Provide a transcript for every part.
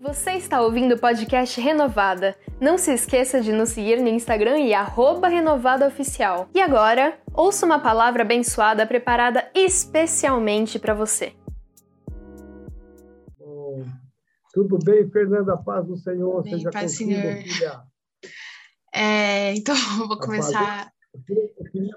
Você está ouvindo o podcast Renovada. Não se esqueça de nos seguir no Instagram e renovadaoficial. E agora, ouça uma palavra abençoada preparada especialmente para você. Bom, tudo bem, Fernanda? Paz do Senhor Bem, seja paz, contigo, Senhor. filha. É, então, vou começar. Eu queria,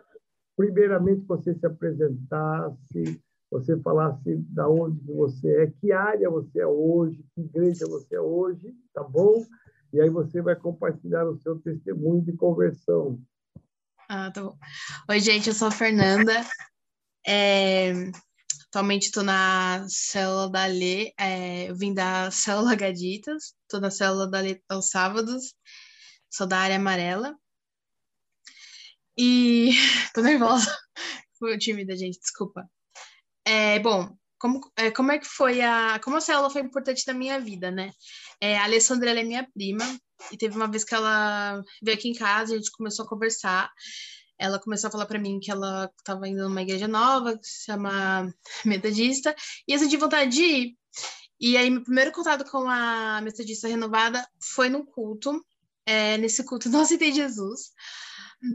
primeiramente, você se apresentasse, você falasse da onde você é, que área você é hoje, que igreja você é hoje, tá bom? E aí você vai compartilhar o seu testemunho de conversão. Ah, tá bom. Oi, gente, eu sou a Fernanda. É, atualmente estou na célula da Lê. é, eu vim da célula Gaditas, estou na célula da Lê aos sábados. Sou da área amarela. E tô nervosa. Fui tímida, gente, desculpa. É, bom, como, é, como é que foi a. Como a célula foi importante na minha vida, né? É, a Alessandra ela é minha prima, e teve uma vez que ela veio aqui em casa, a gente começou a conversar. Ela começou a falar para mim que ela estava indo numa igreja nova, que se chama Metodista, e eu senti vontade de ir. E aí, meu primeiro contato com a Metodista Renovada foi no culto. É, nesse culto, não aceitei Jesus,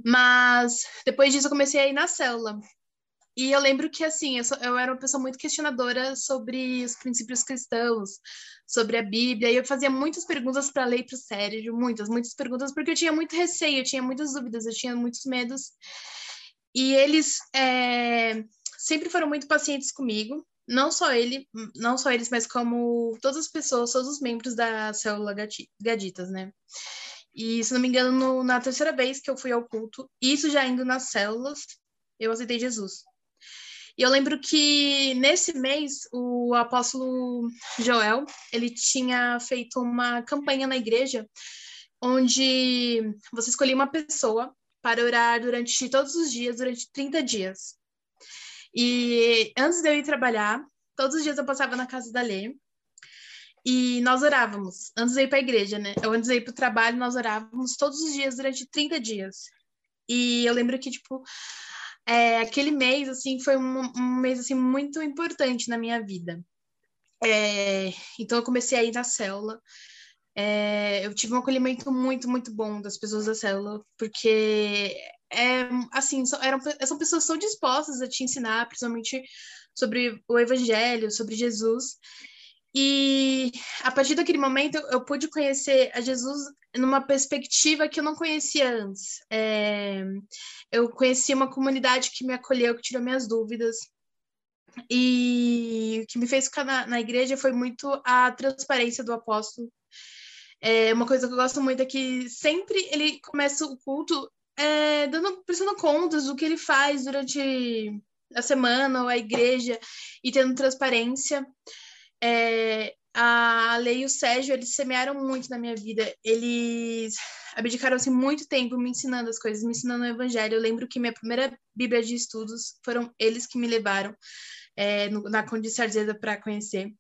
mas depois disso, eu comecei a ir na célula. E eu lembro que, assim, eu, sou- eu era uma pessoa muito questionadora sobre os princípios cristãos, sobre a Bíblia, e eu fazia muitas perguntas para ler para o Sérgio, muitas, muitas perguntas, porque eu tinha muito receio, eu tinha muitas dúvidas, eu tinha muitos medos. E eles é, sempre foram muito pacientes comigo, não só ele, não só eles, mas como todas as pessoas, todos os membros da célula Gaditas, né? E, se não me engano, no- na terceira vez que eu fui ao culto, isso já indo nas células, eu aceitei Jesus. E eu lembro que nesse mês o apóstolo Joel, ele tinha feito uma campanha na igreja onde você escolhia uma pessoa para orar durante todos os dias, durante 30 dias. E antes de eu ir trabalhar, todos os dias eu passava na casa da Lê e nós orávamos. Antes de eu ir para a igreja, né? Eu antes de eu ir para o trabalho, nós orávamos todos os dias durante 30 dias. E eu lembro que, tipo, é, aquele mês, assim, foi um, um mês, assim, muito importante na minha vida. É, então, eu comecei a ir na célula. É, eu tive um acolhimento muito, muito bom das pessoas da célula, porque, é, assim, são, eram, são pessoas são dispostas a te ensinar, principalmente sobre o evangelho, sobre Jesus. E a partir daquele momento eu, pude conhecer a Jesus numa perspectiva que eu não conhecia antes. É, eu conheci uma comunidade que me acolheu, que tirou minhas dúvidas. E o que me fez ficar na, na igreja foi muito a transparência do apóstolo. É, uma coisa que eu gosto muito é que sempre ele começa o culto é, dando, prestando contas do que ele faz durante a semana ou a igreja e tendo transparência. É, a Lei e o Sérgio, eles semearam muito na minha vida. Eles abdicaram assim, muito tempo me ensinando as coisas, me ensinando o evangelho. Eu lembro que minha primeira Bíblia de estudos foram eles que me levaram é, no, na Condição Arzeda para conhecer.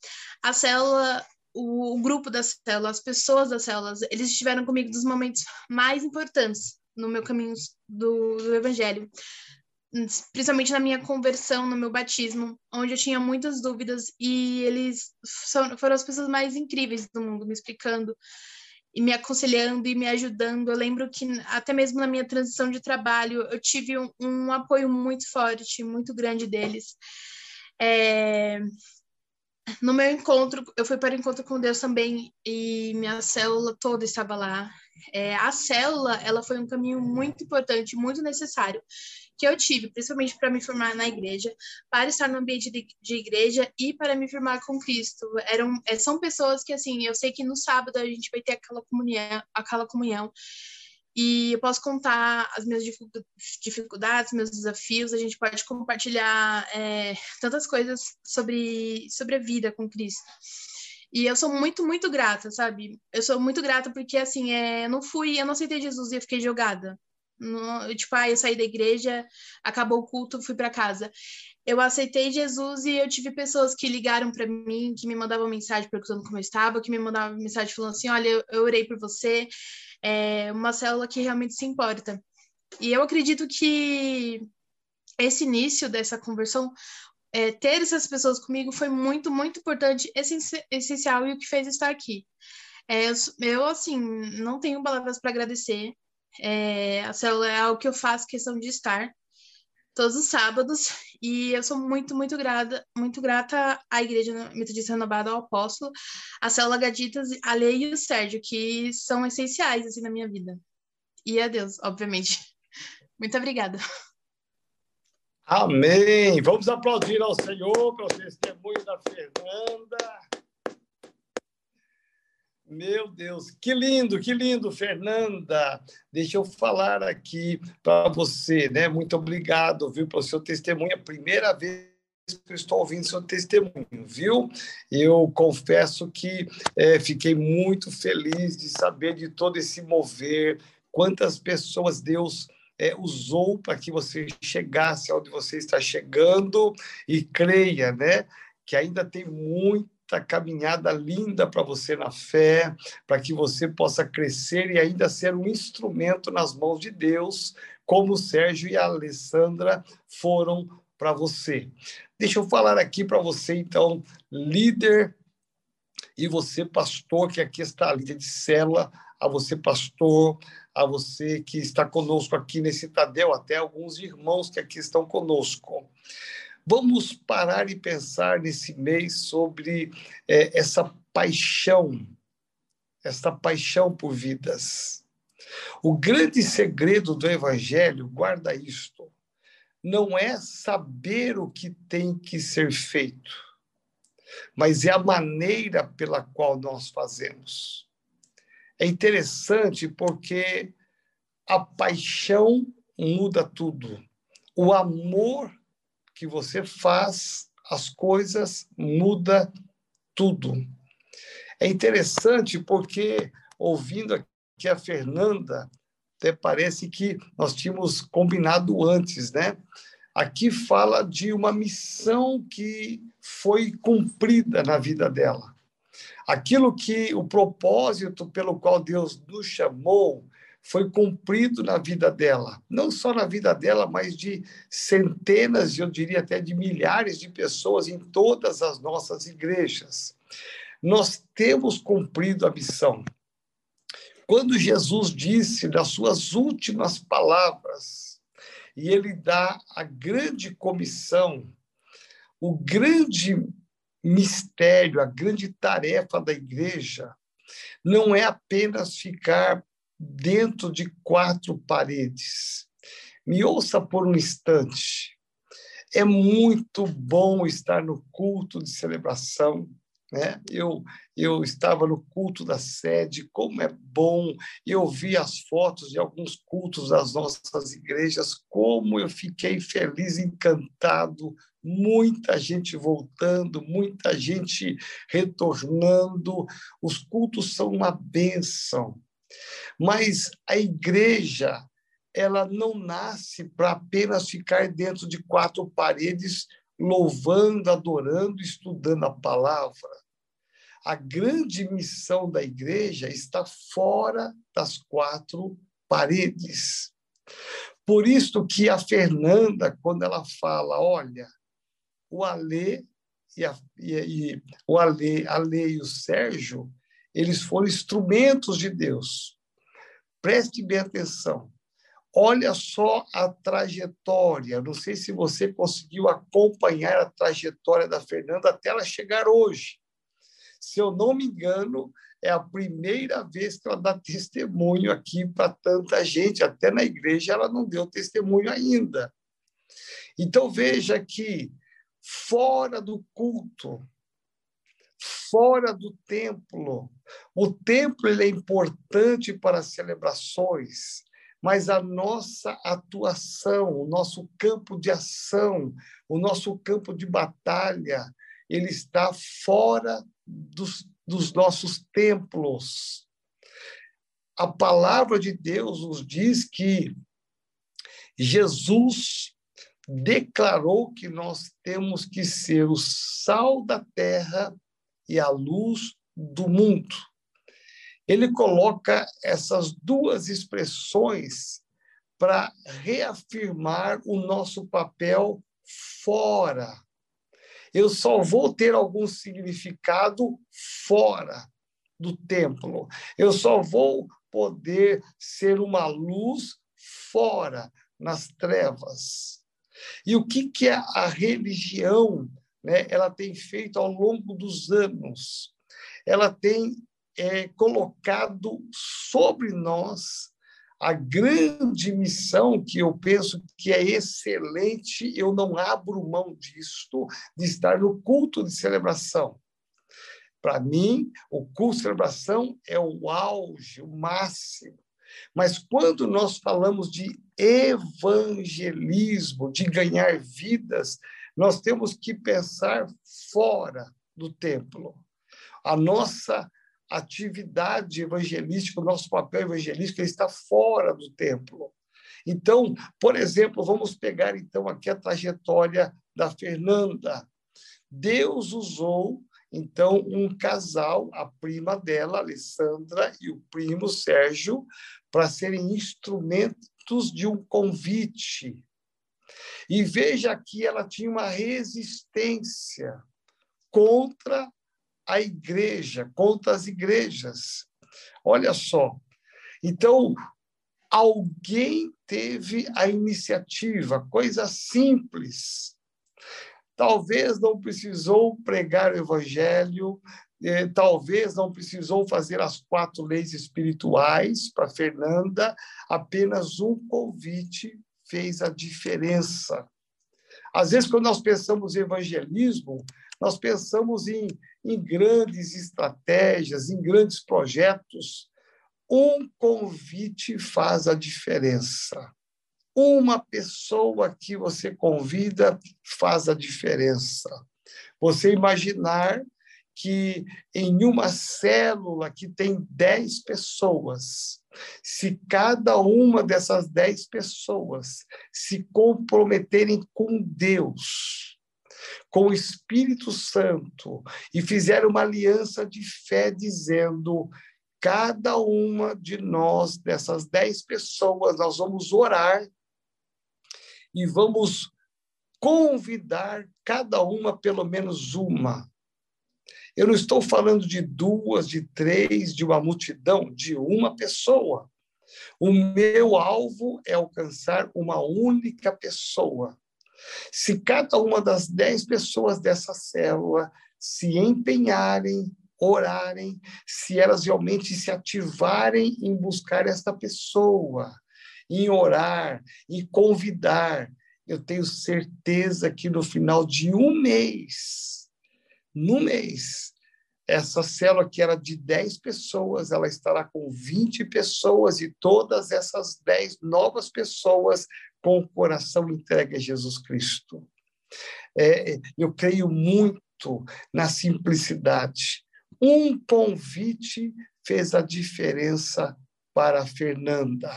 A célula, o, o, grupo da célula, as pessoas das células, eles estiveram comigo dos momentos mais importantes no meu caminho do, do evangelho principalmente na minha conversão, no meu batismo, onde eu tinha muitas dúvidas e eles foram as pessoas mais incríveis do mundo, me explicando e me aconselhando e me ajudando. Eu lembro que até mesmo na minha transição de trabalho, eu tive um, um apoio muito forte, muito grande deles. É... No meu encontro, eu fui para o encontro com Deus também e minha célula toda estava lá. É, a célula, ela foi um caminho muito importante, muito necessário que eu tive, principalmente para me formar na igreja, para estar no ambiente de, de igreja e para me firmar com Cristo. Eram, são pessoas que, assim, eu sei que no sábado a gente vai ter aquela comunhão, aquela comunhão e eu posso contar as minhas dificuldades, meus desafios, a gente pode compartilhar é, tantas coisas sobre, sobre a vida com Cristo. E eu sou muito, muito grata, sabe? Eu sou muito grata porque, assim, é, eu não fui, eu não aceitei Jesus e eu fiquei jogada. No, tipo, ah, eu saí da igreja, acabou o culto, fui para casa. Eu aceitei Jesus e eu tive pessoas que ligaram para mim, que me mandavam mensagem perguntando como eu estava, que me mandavam mensagem falando assim: olha, eu, eu orei por você, é uma célula que realmente se importa. E eu acredito que esse início dessa conversão é, ter essas pessoas comigo foi muito, muito importante, essencial e o que fez estar aqui. É, eu, assim, não tenho palavras para agradecer. É, a célula é algo que eu faço questão de estar todos os sábados e eu sou muito, muito grata, muito grata à Igreja Metodista Renovada, ao Apóstolo, à Célula Gaditas, a Lei e o Sérgio, que são essenciais, assim, na minha vida. E a Deus, obviamente. Muito obrigada. Amém. Vamos aplaudir ao Senhor pelo testemunho da Fernanda. Meu Deus, que lindo, que lindo, Fernanda. Deixa eu falar aqui para você, né? Muito obrigado, viu, pelo seu testemunho. É a primeira vez que eu estou ouvindo seu testemunho, viu? Eu confesso que é, fiquei muito feliz de saber de todo esse mover, quantas pessoas Deus é, usou para que você chegasse onde você está chegando e creia, né? Que ainda tem muito esta caminhada linda para você na fé, para que você possa crescer e ainda ser um instrumento nas mãos de Deus, como o Sérgio e a Alessandra foram para você. Deixa eu falar aqui para você, então, líder e você, pastor, que aqui está, líder de célula, a você, pastor, a você que está conosco aqui nesse Tadel, até alguns irmãos que aqui estão conosco. Vamos parar e pensar nesse mês sobre é, essa paixão, essa paixão por vidas. O grande segredo do Evangelho, guarda isto, não é saber o que tem que ser feito, mas é a maneira pela qual nós fazemos. É interessante porque a paixão muda tudo. O amor que você faz as coisas, muda tudo. É interessante porque, ouvindo aqui a Fernanda, até parece que nós tínhamos combinado antes, né? Aqui fala de uma missão que foi cumprida na vida dela. Aquilo que o propósito pelo qual Deus nos chamou foi cumprido na vida dela. Não só na vida dela, mas de centenas, eu diria até de milhares de pessoas em todas as nossas igrejas. Nós temos cumprido a missão. Quando Jesus disse nas suas últimas palavras, e ele dá a grande comissão, o grande mistério, a grande tarefa da igreja, não é apenas ficar dentro de quatro paredes. Me ouça por um instante. É muito bom estar no culto de celebração. Né? Eu, eu estava no culto da sede, como é bom. Eu vi as fotos de alguns cultos das nossas igrejas, como eu fiquei feliz, encantado. Muita gente voltando, muita gente retornando. Os cultos são uma bênção. Mas a igreja, ela não nasce para apenas ficar dentro de quatro paredes, louvando, adorando, estudando a palavra. A grande missão da igreja está fora das quatro paredes. Por isso que a Fernanda, quando ela fala, olha, o Alê e, a, e, e o Alê, Alê e o Sérgio, eles foram instrumentos de Deus. Preste bem atenção. Olha só a trajetória. Não sei se você conseguiu acompanhar a trajetória da Fernanda até ela chegar hoje. Se eu não me engano, é a primeira vez que ela dá testemunho aqui para tanta gente. Até na igreja ela não deu testemunho ainda. Então veja que fora do culto, fora do templo. O templo ele é importante para as celebrações, mas a nossa atuação, o nosso campo de ação, o nosso campo de batalha, ele está fora dos, dos nossos templos. A palavra de Deus nos diz que Jesus declarou que nós temos que ser o sal da terra e a luz do mundo. Ele coloca essas duas expressões para reafirmar o nosso papel fora eu só vou ter algum significado fora do templo. Eu só vou poder ser uma luz fora, nas trevas. E o que, que a religião né, ela tem feito ao longo dos anos? Ela tem é, colocado sobre nós a grande missão que eu penso que é excelente, eu não abro mão disto, de estar no culto de celebração. Para mim, o culto de celebração é o auge, o máximo. Mas quando nós falamos de evangelismo, de ganhar vidas, nós temos que pensar fora do templo. A nossa atividade evangelística, o nosso papel evangelístico está fora do templo. Então, por exemplo, vamos pegar então aqui a trajetória da Fernanda. Deus usou então um casal, a prima dela, Alessandra, e o primo Sérgio, para serem instrumentos de um convite. E veja que ela tinha uma resistência contra a igreja, contra as igrejas. Olha só. Então, alguém teve a iniciativa, coisa simples. Talvez não precisou pregar o evangelho, eh, talvez não precisou fazer as quatro leis espirituais para Fernanda, apenas um convite fez a diferença. Às vezes, quando nós pensamos em evangelismo, nós pensamos em, em grandes estratégias, em grandes projetos. Um convite faz a diferença. Uma pessoa que você convida faz a diferença. Você imaginar que em uma célula que tem 10 pessoas, se cada uma dessas 10 pessoas se comprometerem com Deus, com o Espírito Santo e fizeram uma aliança de fé dizendo: cada uma de nós, dessas dez pessoas, nós vamos orar e vamos convidar cada uma, pelo menos uma. Eu não estou falando de duas, de três, de uma multidão, de uma pessoa. O meu alvo é alcançar uma única pessoa. Se cada uma das dez pessoas dessa célula se empenharem, orarem, se elas realmente se ativarem em buscar esta pessoa, em orar, em convidar, eu tenho certeza que no final de um mês, no mês, essa célula que era de 10 pessoas, ela estará com 20 pessoas e todas essas 10 novas pessoas com o coração entregue a Jesus Cristo. É, eu creio muito na simplicidade. Um convite fez a diferença para Fernanda.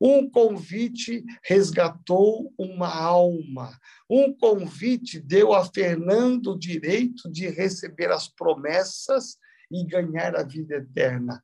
Um convite resgatou uma alma. Um convite deu a Fernanda o direito de receber as promessas e ganhar a vida eterna.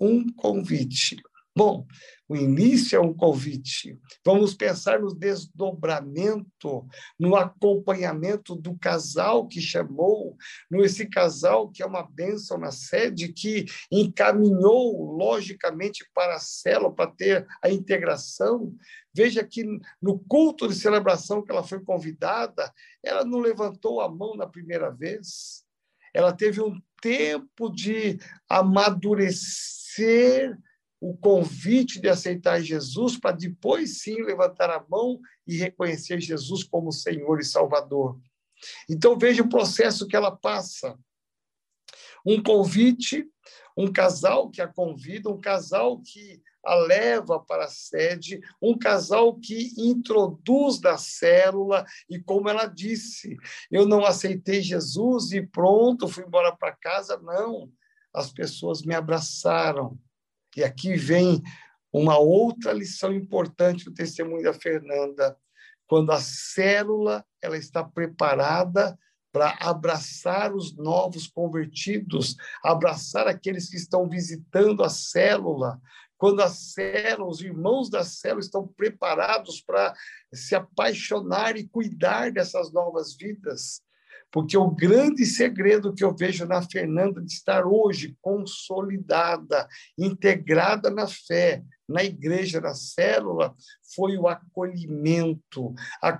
Um convite. Bom, o início é um convite. Vamos pensar no desdobramento, no acompanhamento do casal que chamou, no esse casal que é uma bênção na sede, que encaminhou logicamente para a célula, para ter a integração. Veja que no culto de celebração que ela foi convidada, ela não levantou a mão na primeira vez. Ela teve um tempo de amadurecer o convite de aceitar Jesus para depois sim levantar a mão e reconhecer Jesus como Senhor e Salvador. Então veja o processo que ela passa. Um convite, um casal que a convida, um casal que a leva para a sede, um casal que introduz da célula, e como ela disse, eu não aceitei Jesus e pronto, fui embora para casa. Não, as pessoas me abraçaram, e aqui vem uma outra lição importante do testemunho da Fernanda, quando a célula ela está preparada para abraçar os novos convertidos, abraçar aqueles que estão visitando a célula, quando a célula, os irmãos da célula estão preparados para se apaixonar e cuidar dessas novas vidas. Porque o grande segredo que eu vejo na Fernanda de estar hoje consolidada, integrada na fé, na igreja, na célula, foi o acolhimento, a,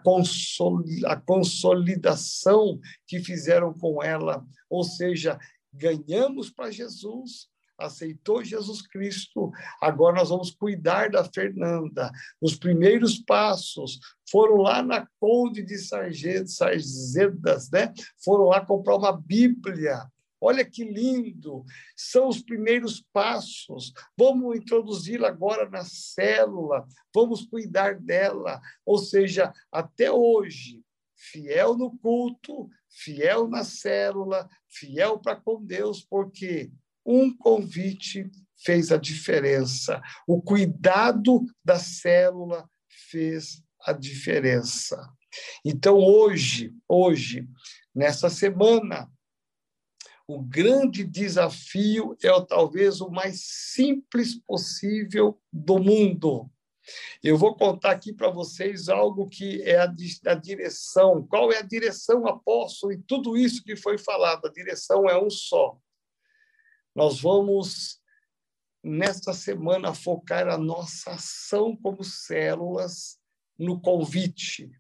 a consolidação que fizeram com ela. Ou seja, ganhamos para Jesus, aceitou Jesus Cristo, agora nós vamos cuidar da Fernanda. Os primeiros passos foram lá na Conde de Sarzedas, né? Foram lá comprar uma Bíblia. Olha que lindo! São os primeiros passos. Vamos introduzi-la agora na célula, vamos cuidar dela. Ou seja, até hoje, fiel no culto, fiel na célula, fiel para com Deus, porque um convite fez a diferença. O cuidado da célula fez a diferença. Então, hoje, hoje, nessa semana, o grande desafio é talvez o mais simples possível do mundo. Eu vou contar aqui para vocês algo que é a, a direção. Qual é a direção, apóstolo, e tudo isso que foi falado? A direção é um só. Nós vamos, nesta semana, focar a nossa ação como células no convite.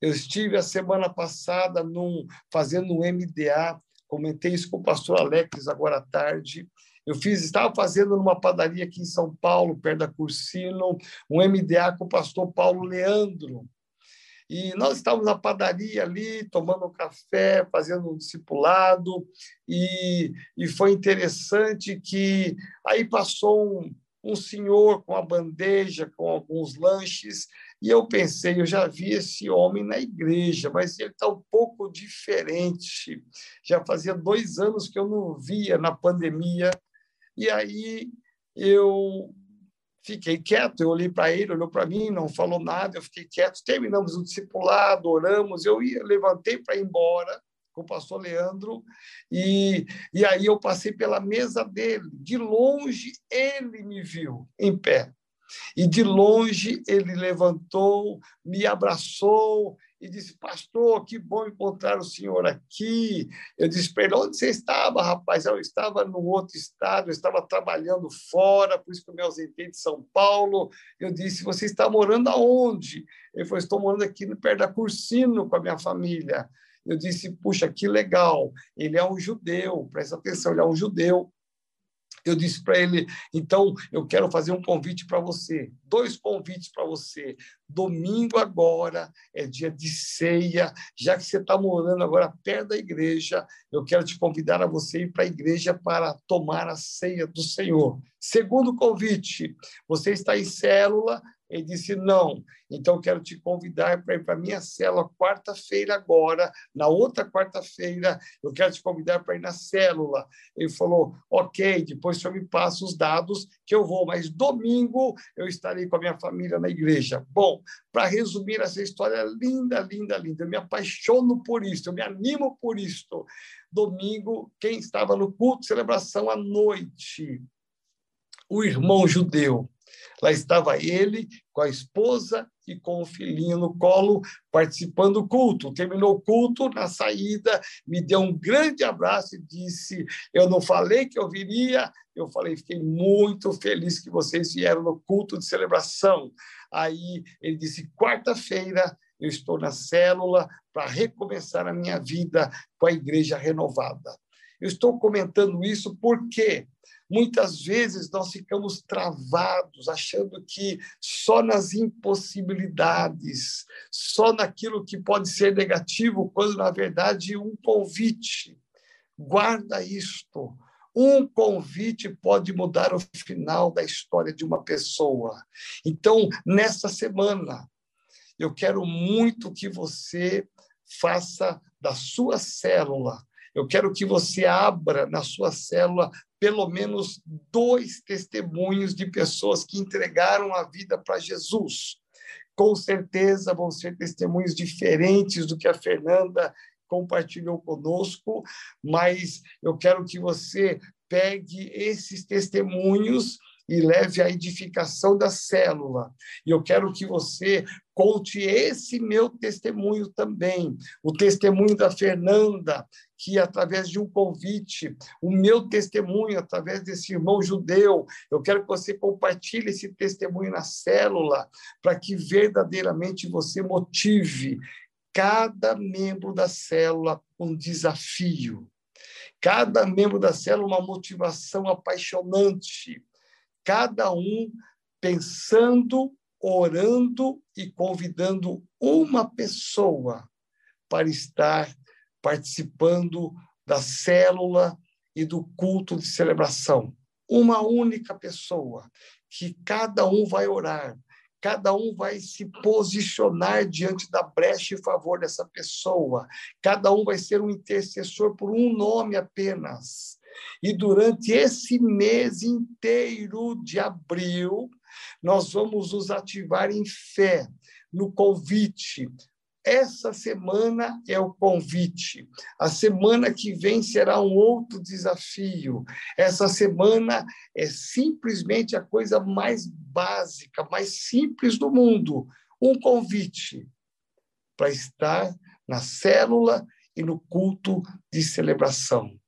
Eu estive a semana passada num, fazendo um MDA, comentei isso com o pastor Alex agora à tarde. Eu fiz, estava fazendo numa padaria aqui em São Paulo, perto da Cursino, um MDA com o pastor Paulo Leandro. E nós estávamos na padaria ali, tomando um café, fazendo um discipulado, e, e foi interessante que aí passou um, um senhor com a bandeja, com alguns lanches, e eu pensei, eu já vi esse homem na igreja, mas ele está um pouco diferente. Já fazia dois anos que eu não via na pandemia, e aí eu Fiquei quieto, eu olhei para ele, olhou para mim, não falou nada, eu fiquei quieto. Terminamos o discipulado, oramos, eu ia, levantei para ir embora com o pastor Leandro, e, e aí eu passei pela mesa dele. De longe, ele me viu em pé. E de longe ele levantou, me abraçou e disse: Pastor, que bom encontrar o senhor aqui. Eu disse para ele: Onde você estava, rapaz? Eu estava no outro estado, eu estava trabalhando fora, por isso que eu me ausentei de São Paulo. Eu disse: Você está morando aonde? Ele falou: Estou morando aqui perto da Cursino com a minha família. Eu disse: Puxa, que legal. Ele é um judeu, presta atenção, ele é um judeu eu disse para ele: então, eu quero fazer um convite para você, dois convites para você. Domingo agora é dia de ceia, já que você está morando agora perto da igreja, eu quero te convidar a você ir para a igreja para tomar a ceia do Senhor. Segundo convite, você está em célula, ele disse: Não, então quero te convidar para ir para a minha célula quarta-feira agora. Na outra quarta-feira, eu quero te convidar para ir na célula. Ele falou: Ok, depois o senhor me passa os dados que eu vou, mas domingo eu estarei com a minha família na igreja. Bom, para resumir essa história linda, linda, linda, eu me apaixono por isso, eu me animo por isso. Domingo, quem estava no culto de celebração à noite? O irmão judeu Lá estava ele com a esposa e com o filhinho no colo, participando do culto. Terminou o culto, na saída, me deu um grande abraço e disse: Eu não falei que eu viria, eu falei, fiquei muito feliz que vocês vieram no culto de celebração. Aí ele disse: quarta-feira eu estou na célula para recomeçar a minha vida com a igreja renovada. Eu estou comentando isso porque Muitas vezes nós ficamos travados, achando que só nas impossibilidades, só naquilo que pode ser negativo, quando na verdade um convite. Guarda isto. Um convite pode mudar o final da história de uma pessoa. Então, nesta semana, eu quero muito que você faça da sua célula eu quero que você abra na sua célula pelo menos dois testemunhos de pessoas que entregaram a vida para Jesus. Com certeza vão ser testemunhos diferentes do que a Fernanda compartilhou conosco, mas eu quero que você pegue esses testemunhos e leve à edificação da célula. E eu quero que você conte esse meu testemunho também, o testemunho da Fernanda, que através de um convite, o meu testemunho através desse irmão judeu, eu quero que você compartilhe esse testemunho na célula, para que verdadeiramente você motive cada membro da célula um desafio. Cada membro da célula uma motivação apaixonante. Cada um pensando, orando e convidando uma pessoa para estar participando da célula e do culto de celebração. Uma única pessoa que cada um vai orar, cada um vai se posicionar diante da brecha em favor dessa pessoa, cada um vai ser um intercessor por um nome apenas. E durante esse mês inteiro de abril, nós vamos nos ativar em fé, no convite, essa semana é o convite. A semana que vem será um outro desafio. Essa semana é simplesmente a coisa mais básica, mais simples do mundo um convite para estar na célula e no culto de celebração.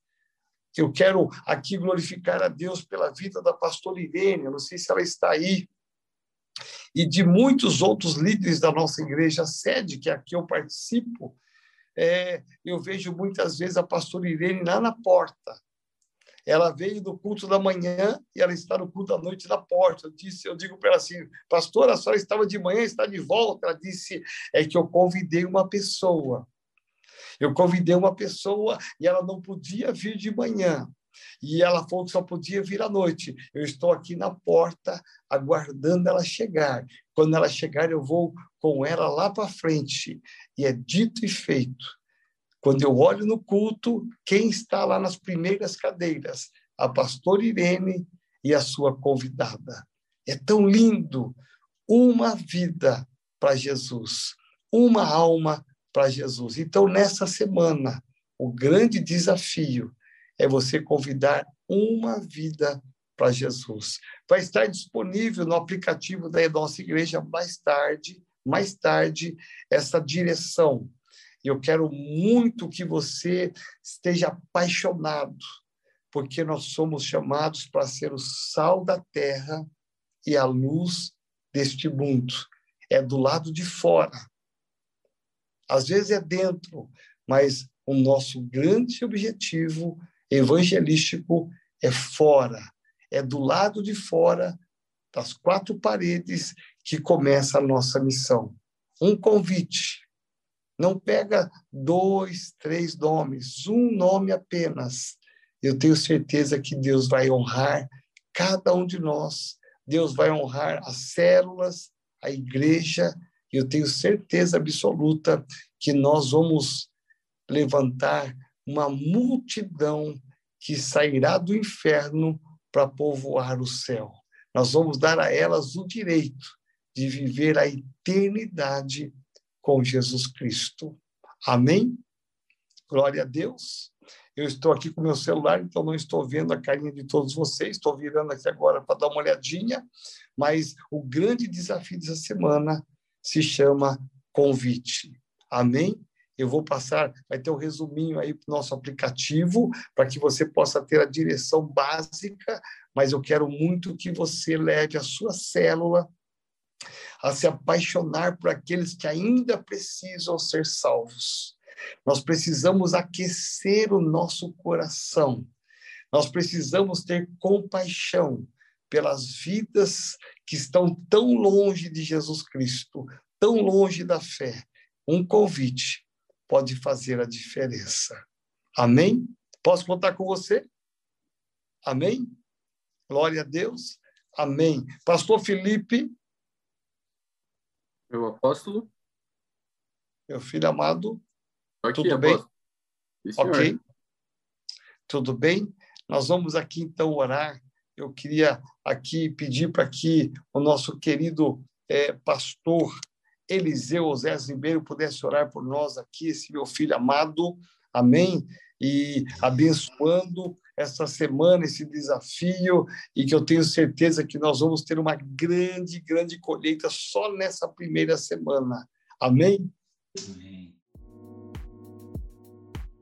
Eu quero aqui glorificar a Deus pela vida da pastora Irene, eu não sei se ela está aí, e de muitos outros líderes da nossa igreja sede, que aqui eu participo, é, eu vejo muitas vezes a pastora Irene lá na porta. Ela veio do culto da manhã e ela está no culto da noite na porta. Eu disse, eu digo para ela assim, pastora, a senhora estava de manhã, está de volta. Ela disse, é que eu convidei uma pessoa. Eu convidei uma pessoa e ela não podia vir de manhã. E ela falou que só podia vir à noite. Eu estou aqui na porta, aguardando ela chegar. Quando ela chegar, eu vou com ela lá para frente. E é dito e feito. Quando eu olho no culto, quem está lá nas primeiras cadeiras? A pastora Irene e a sua convidada. É tão lindo. Uma vida para Jesus, uma alma para Jesus. Então, nessa semana, o grande desafio é você convidar uma vida para Jesus. Vai estar disponível no aplicativo da nossa igreja mais tarde, mais tarde, essa direção. Eu quero muito que você esteja apaixonado, porque nós somos chamados para ser o sal da terra e a luz deste mundo. É do lado de fora. Às vezes é dentro, mas o nosso grande objetivo evangelístico é fora, é do lado de fora das quatro paredes que começa a nossa missão. Um convite. Não pega dois, três nomes, um nome apenas. Eu tenho certeza que Deus vai honrar cada um de nós. Deus vai honrar as células, a igreja. E eu tenho certeza absoluta que nós vamos levantar uma multidão que sairá do inferno para povoar o céu. Nós vamos dar a elas o direito de viver a eternidade com Jesus Cristo. Amém? Glória a Deus. Eu estou aqui com meu celular, então não estou vendo a carinha de todos vocês, estou virando aqui agora para dar uma olhadinha, mas o grande desafio dessa semana se chama convite. Amém? Eu vou passar, vai ter um resuminho aí para o nosso aplicativo, para que você possa ter a direção básica, mas eu quero muito que você leve a sua célula a se apaixonar por aqueles que ainda precisam ser salvos. Nós precisamos aquecer o nosso coração. Nós precisamos ter compaixão pelas vidas que estão tão longe de Jesus Cristo, tão longe da fé. Um convite pode fazer a diferença. Amém? Posso contar com você? Amém? Glória a Deus. Amém. Pastor Felipe. Meu apóstolo. Meu filho amado. Aqui, tudo bem? Sim, ok. Tudo bem? Nós vamos aqui então orar. Eu queria aqui pedir para que o nosso querido é, pastor Eliseu Osés Ribeiro pudesse orar por nós aqui, esse meu filho amado. Amém? e abençoando essa semana, esse desafio, e que eu tenho certeza que nós vamos ter uma grande, grande colheita só nessa primeira semana. Amém? Amém.